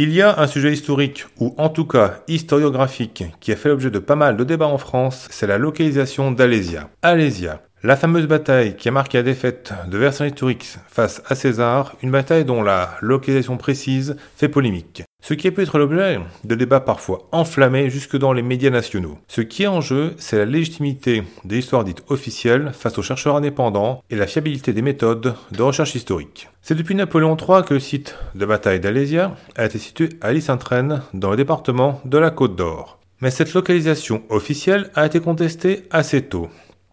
Il y a un sujet historique, ou en tout cas historiographique, qui a fait l'objet de pas mal de débats en France, c'est la localisation d'Alésia. Alésia, la fameuse bataille qui a marqué la défaite de Vercingétorix face à César, une bataille dont la localisation précise fait polémique. Ce qui a pu être l'objet de débats parfois enflammés jusque dans les médias nationaux. Ce qui est en jeu, c'est la légitimité des histoires dites officielles face aux chercheurs indépendants et la fiabilité des méthodes de recherche historique. C'est depuis Napoléon III que le site de bataille d'Alésia a été situé à Lys-Saint-Traine, dans le département de la Côte d'Or. Mais cette localisation officielle a été contestée assez tôt.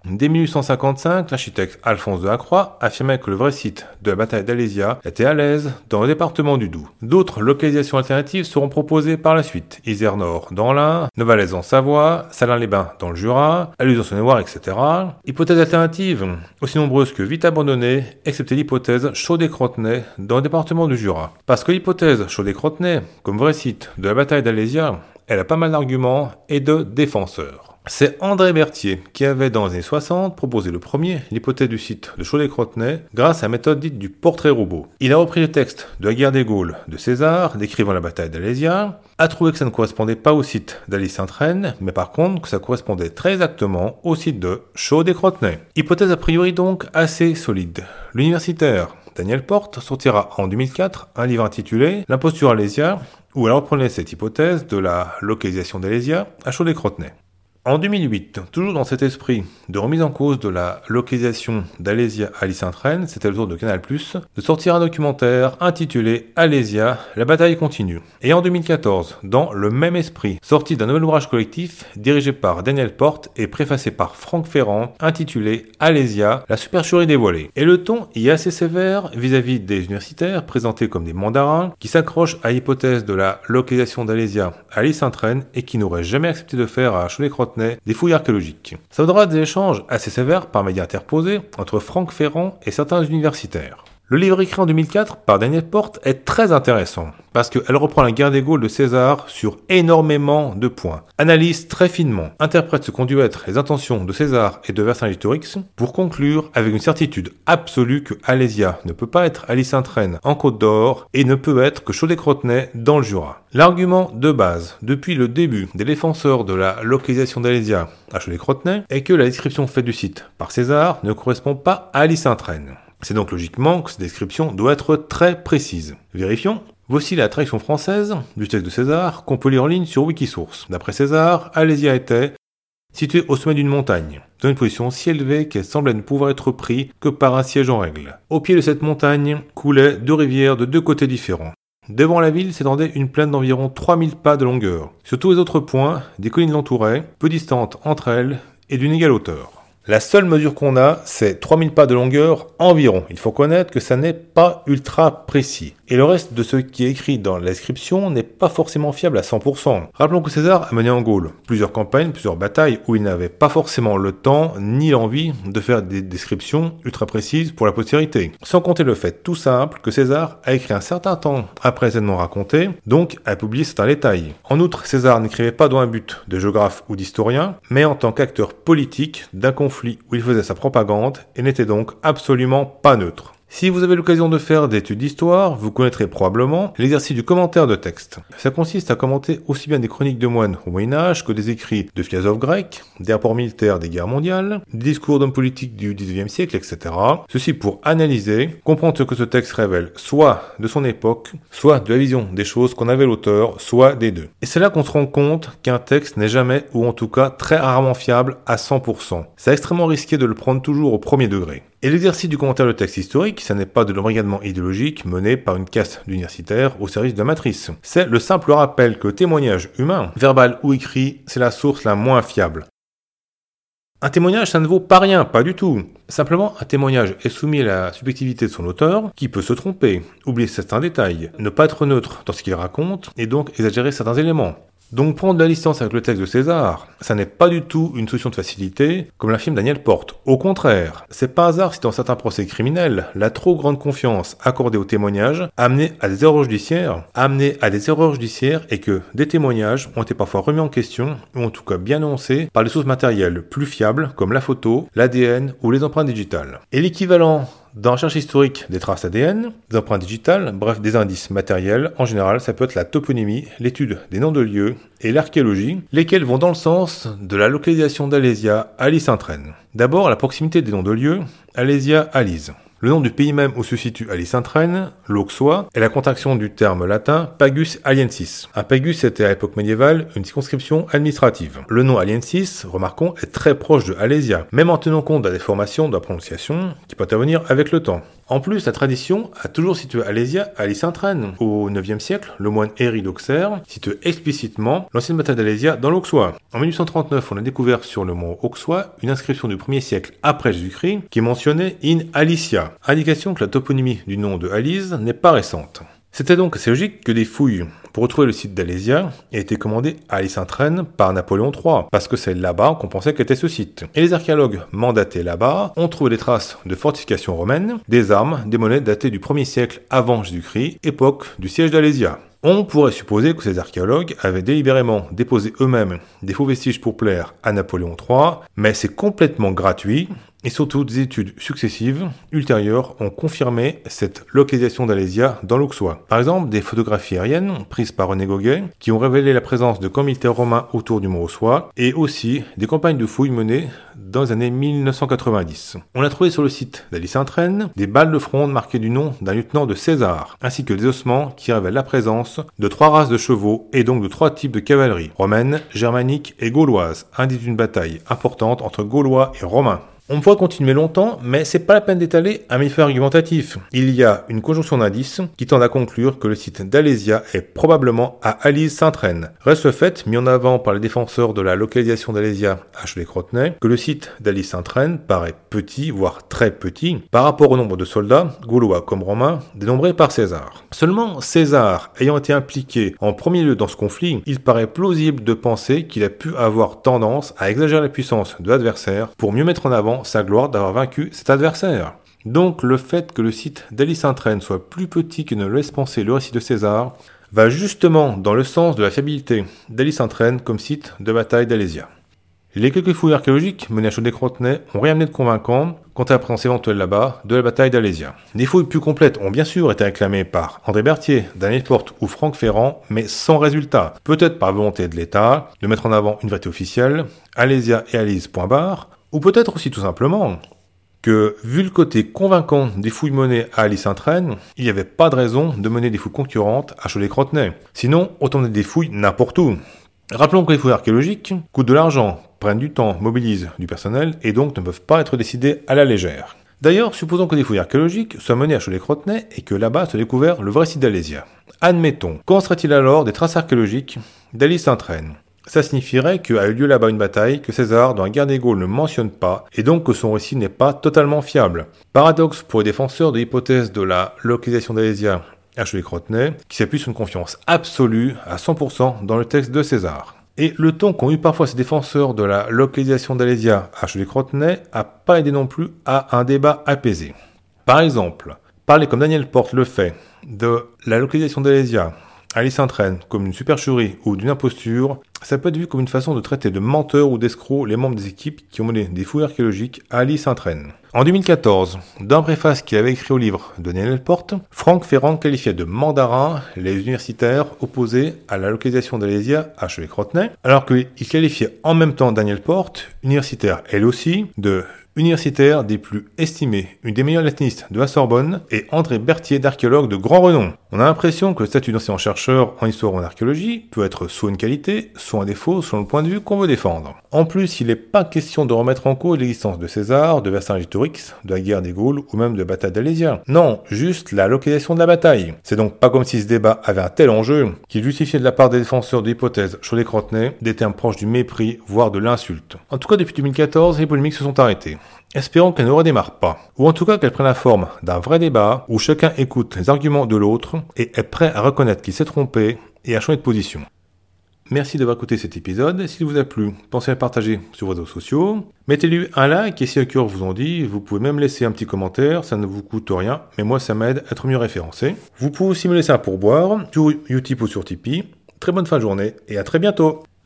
Dès 1855, l'architecte Alphonse de Lacroix affirmait que le vrai site de la bataille d'Alésia était à l'aise dans le département du Doubs. D'autres localisations alternatives seront proposées par la suite. Isère Nord dans l'Ain, Novalaise en Savoie, Salins-les-Bains dans le Jura, Alus en Saône-et-Loire, etc. Hypothèses alternatives aussi nombreuses que vite abandonnées, excepté l'hypothèse Chaudet-Crotenay dans le département du Jura. Parce que l'hypothèse Chaudet-Crotenay, comme vrai site de la bataille d'Alésia, elle a pas mal d'arguments et de défenseurs. C'est André Berthier qui avait dans les années 60 proposé le premier l'hypothèse du site de Cholet-Crotenay grâce à la méthode dite du portrait robot. Il a repris le texte de la guerre des Gaules de César décrivant la bataille d'Alésia, a trouvé que ça ne correspondait pas au site d'Alice Sainte-Reine, mais par contre que ça correspondait très exactement au site de Chaudet-Crotenay. Hypothèse a priori donc assez solide. L'universitaire Daniel Porte sortira en 2004 un livre intitulé L'imposture Alésia, où elle reprenait cette hypothèse de la localisation d'Alésia à Chaudet-Crotenay. En 2008, toujours dans cet esprit de remise en cause de la localisation d'Alésia à Sainte-Reine, c'était le tour de Canal+, de sortir un documentaire intitulé Alésia, la bataille continue. Et en 2014, dans le même esprit, sorti d'un nouvel ouvrage collectif dirigé par Daniel Porte et préfacé par Franck Ferrand, intitulé Alésia, la supercherie dévoilée. Et le ton y est assez sévère vis-à-vis des universitaires présentés comme des mandarins qui s'accrochent à l'hypothèse de la localisation d'Alésia à Sainte-Reine et qui n'auraient jamais accepté de faire à cholet des fouilles archéologiques. Ça vaudra des échanges assez sévères par médias interposés entre Franck Ferrand et certains universitaires. Le livre écrit en 2004 par Daniel Porte est très intéressant parce qu'elle reprend la guerre des Gaules de César sur énormément de points, analyse très finement, interprète ce qu'ont dû être les intentions de César et de Vercingétorix pour conclure avec une certitude absolue que Alésia ne peut pas être Alice Sainte-Reine en Côte d'Or et ne peut être que Chaudet-Crotenay dans le Jura. L'argument de base depuis le début des défenseurs de la localisation d'Alésia à Chaudet-Crotenay est que la description faite du site par César ne correspond pas à Alice Sainte-Reine. C'est donc logiquement que cette description doit être très précise. Vérifions. Voici la traduction française du texte de César qu'on peut lire en ligne sur Wikisource. D'après César, Alésia était située au sommet d'une montagne, dans une position si élevée qu'elle semblait ne pouvoir être prise que par un siège en règle. Au pied de cette montagne coulaient deux rivières de deux côtés différents. Devant la ville s'étendait une plaine d'environ 3000 pas de longueur. Sur tous les autres points, des collines l'entouraient, peu distantes entre elles et d'une égale hauteur. La seule mesure qu'on a, c'est 3000 pas de longueur environ. Il faut connaître que ça n'est pas ultra précis. Et le reste de ce qui est écrit dans la description n'est pas forcément fiable à 100%. Rappelons que César a mené en Gaule plusieurs campagnes, plusieurs batailles où il n'avait pas forcément le temps ni l'envie de faire des descriptions ultra précises pour la postérité. Sans compter le fait tout simple que César a écrit un certain temps après les événements racontés, donc a publié certains détails. En outre, César n'écrivait pas dans un but de géographe ou d'historien, mais en tant qu'acteur politique d'un conflit où il faisait sa propagande et n'était donc absolument pas neutre. Si vous avez l'occasion de faire des études d'histoire, vous connaîtrez probablement l'exercice du commentaire de texte. Ça consiste à commenter aussi bien des chroniques de moines au Moyen-Âge que des écrits de philosophes grecs, des rapports militaires des guerres mondiales, des discours d'hommes politiques du XIXe siècle, etc. Ceci pour analyser, comprendre ce que ce texte révèle, soit de son époque, soit de la vision des choses qu'on avait l'auteur, soit des deux. Et c'est là qu'on se rend compte qu'un texte n'est jamais, ou en tout cas très rarement fiable à 100%. C'est extrêmement risqué de le prendre toujours au premier degré. Et l'exercice du commentaire de texte historique, ça n'est pas de l'embrigadement idéologique mené par une caste d'universitaires au service de la matrice. C'est le simple rappel que témoignage humain, verbal ou écrit, c'est la source la moins fiable. Un témoignage, ça ne vaut pas rien, pas du tout. Simplement, un témoignage est soumis à la subjectivité de son auteur, qui peut se tromper, oublier certains détails, ne pas être neutre dans ce qu'il raconte, et donc exagérer certains éléments. Donc prendre la distance avec le texte de César, ça n'est pas du tout une solution de facilité, comme l'affirme Daniel Porte. Au contraire, c'est pas hasard si dans certains procès criminels, la trop grande confiance accordée au témoignage a amené à des erreurs judiciaires, a amené à des erreurs judiciaires et que des témoignages ont été parfois remis en question, ou en tout cas bien annoncés, par des sources matérielles plus fiables, comme la photo, l'ADN ou les empreintes digitales. Et l'équivalent Dans la recherche historique des traces ADN, des empreintes digitales, bref des indices matériels, en général ça peut être la toponymie, l'étude des noms de lieux et l'archéologie, lesquels vont dans le sens de la localisation d'Alésia à Lysintrène. D'abord la proximité des noms de lieux, Alésia Alise. Le nom du pays même où se situe Alice-Saint-Traine, l'Auxois, est la contraction du terme latin Pagus Aliensis. Un pagus était à l'époque médiévale une circonscription administrative. Le nom Aliensis, remarquons, est très proche de Alésia, même en tenant compte de la déformation de la prononciation qui peut intervenir avec le temps. En plus, la tradition a toujours situé Alésia à Alice-Saint-Traine. Au IXe siècle, le moine Héry d'Auxerre situe explicitement l'ancienne bataille d'Alésia dans l'Auxois. En 1839, on a découvert sur le mont Auxois une inscription du 1er siècle après Jésus-Christ qui mentionnait In Alicia, indication que la toponymie du nom de Alise n'est pas récente. C'était donc assez logique que des fouilles pour retrouver le site d'Alésia aient été commandées à Alice-Saint-Traine par Napoléon III, parce que c'est là-bas qu'on pensait qu'était ce site. Et les archéologues mandatés là-bas ont trouvé des traces de fortifications romaines, des armes, des monnaies datées du 1er siècle avant Jésus-Christ, époque du siège d'Alésia. On pourrait supposer que ces archéologues avaient délibérément déposé eux-mêmes des faux vestiges pour plaire à Napoléon III, mais c'est complètement gratuit et surtout, des études successives ultérieures ont confirmé cette localisation d'Alésia dans l'Auxois. Par exemple, des photographies aériennes prises par René Goguet qui ont révélé la présence de camps romains autour du mont Auxois et aussi des campagnes de fouilles menées dans les années 1990. On a trouvé sur le site d'Alice-Saint-Traine des balles de fronde marquées du nom d'un lieutenant de César, ainsi que des ossements qui révèlent la présence de trois races de chevaux et donc de trois types de cavalerie, romaine, germanique et gauloise, indice d'une bataille importante entre Gaulois et Romains. On pourrait continuer longtemps, mais c'est pas la peine d'étaler un méfait argumentatif. Il y a une conjonction d'indices qui tendent à conclure que le site d'Alésia est probablement à Alise-Saint-Traine. Reste le fait, mis en avant par les défenseurs de la localisation d'Alésia à Cholet-Crotenay, que le site d'Alise-Saint-Traine paraît petit, voire très petit, par rapport au nombre de soldats, gaulois comme romains, dénombrés par César. Seulement, César ayant été impliqué en premier lieu dans ce conflit, il paraît plausible de penser qu'il a pu avoir tendance à exagérer la puissance de l'adversaire pour mieux mettre en avant sa gloire d'avoir vaincu cet adversaire. Donc le fait que le site d'Alice Saint-Traine soit plus petit que ne laisse penser le récit de César va justement dans le sens de la fiabilité d'Alice Saint-Traine comme site de bataille d'Alésia. Les quelques fouilles archéologiques menées à Chaudet-Crotenay ont rien amené de convaincant quant à la présence éventuelle là-bas de la bataille d'Alésia. Des fouilles plus complètes ont bien sûr été réclamées par André Berthier, Daniel Porte ou Franck Ferrand, mais sans résultat. Peut-être par volonté de l'État de mettre en avant une vérité officielle, Alésia et Alise, ou peut-être aussi tout simplement que, vu le côté convaincant des fouilles menées à Alice Saint-Traine, il n'y avait pas de raison de mener des fouilles concurrentes à Cholet-Crotenay. Sinon, autant mener des fouilles n'importe où. Rappelons que les fouilles archéologiques coûtent de l'argent, prennent du temps, mobilisent du personnel et donc ne peuvent pas être décidées à la légère. D'ailleurs, supposons que des fouilles archéologiques soient menées à Cholet-Crotenay et que là-bas soit découvert le vrai site d'Alésia. Admettons, qu'en serait-il alors des traces archéologiques d'Alice Saint-Traine ça signifierait qu'a eu lieu là-bas une bataille que César dans la guerre des Gaules ne mentionne pas, et donc que son récit n'est pas totalement fiable. Paradoxe pour les défenseurs de l'hypothèse de la localisation d'Alésia à Cholet-Crotenay, qui s'appuie sur une confiance absolue à 100% dans le texte de César. Et le ton qu'ont eu parfois ces défenseurs de la localisation d'Alésia à Cholet-Crotenay a pas aidé non plus à un débat apaisé. Par exemple, parler comme Daniel Porte le fait de la localisation d'Alésia Alice s'entraîne comme une supercherie ou d'une imposture, ça peut être vu comme une façon de traiter de menteurs ou d'escrocs les membres des équipes qui ont mené des fouilles archéologiques à Alice Saint-Traine. En 2014, dans un préface qu'il avait écrit au livre de Daniel Porte, Franck Ferrand qualifiait de mandarin les universitaires opposés à la localisation d'Alésia à Cholet-Crotenay, alors qu'il qualifiait en même temps Daniel Porte, universitaire elle aussi, de universitaire des plus estimés, une des meilleures latinistes de la Sorbonne, et André Berthier d'archéologue de grand renom. On a l'impression que le statut d'enseignant-chercheur en histoire ou en archéologie peut être soit une qualité, soit un défaut selon le point de vue qu'on veut défendre. En plus, il n'est pas question de remettre en cause l'existence de César, de Vercingétorix, de la guerre des Gaules ou même de bataille d'Alésia. Non, juste la localisation de la bataille. C'est donc pas comme si ce débat avait un tel enjeu qu'il justifiait de la part des défenseurs de l'hypothèse les Crotenay des termes proches du mépris, voire de l'insulte. En tout cas, depuis 2014, les polémiques se sont arrêtées. Espérons qu'elle ne redémarre pas, ou en tout cas qu'elle prenne la forme d'un vrai débat où chacun écoute les arguments de l'autre et est prêt à reconnaître qu'il s'est trompé et à changer de position. Merci d'avoir écouté cet épisode. S'il vous a plu, pensez à partager sur vos réseaux sociaux. Mettez-lui un like et si le cœur vous en dit, vous pouvez même laisser un petit commentaire, ça ne vous coûte rien, mais moi ça m'aide à être mieux référencé. Vous pouvez aussi me laisser un pourboire sur Utip ou sur Tipeee. Très bonne fin de journée et à très bientôt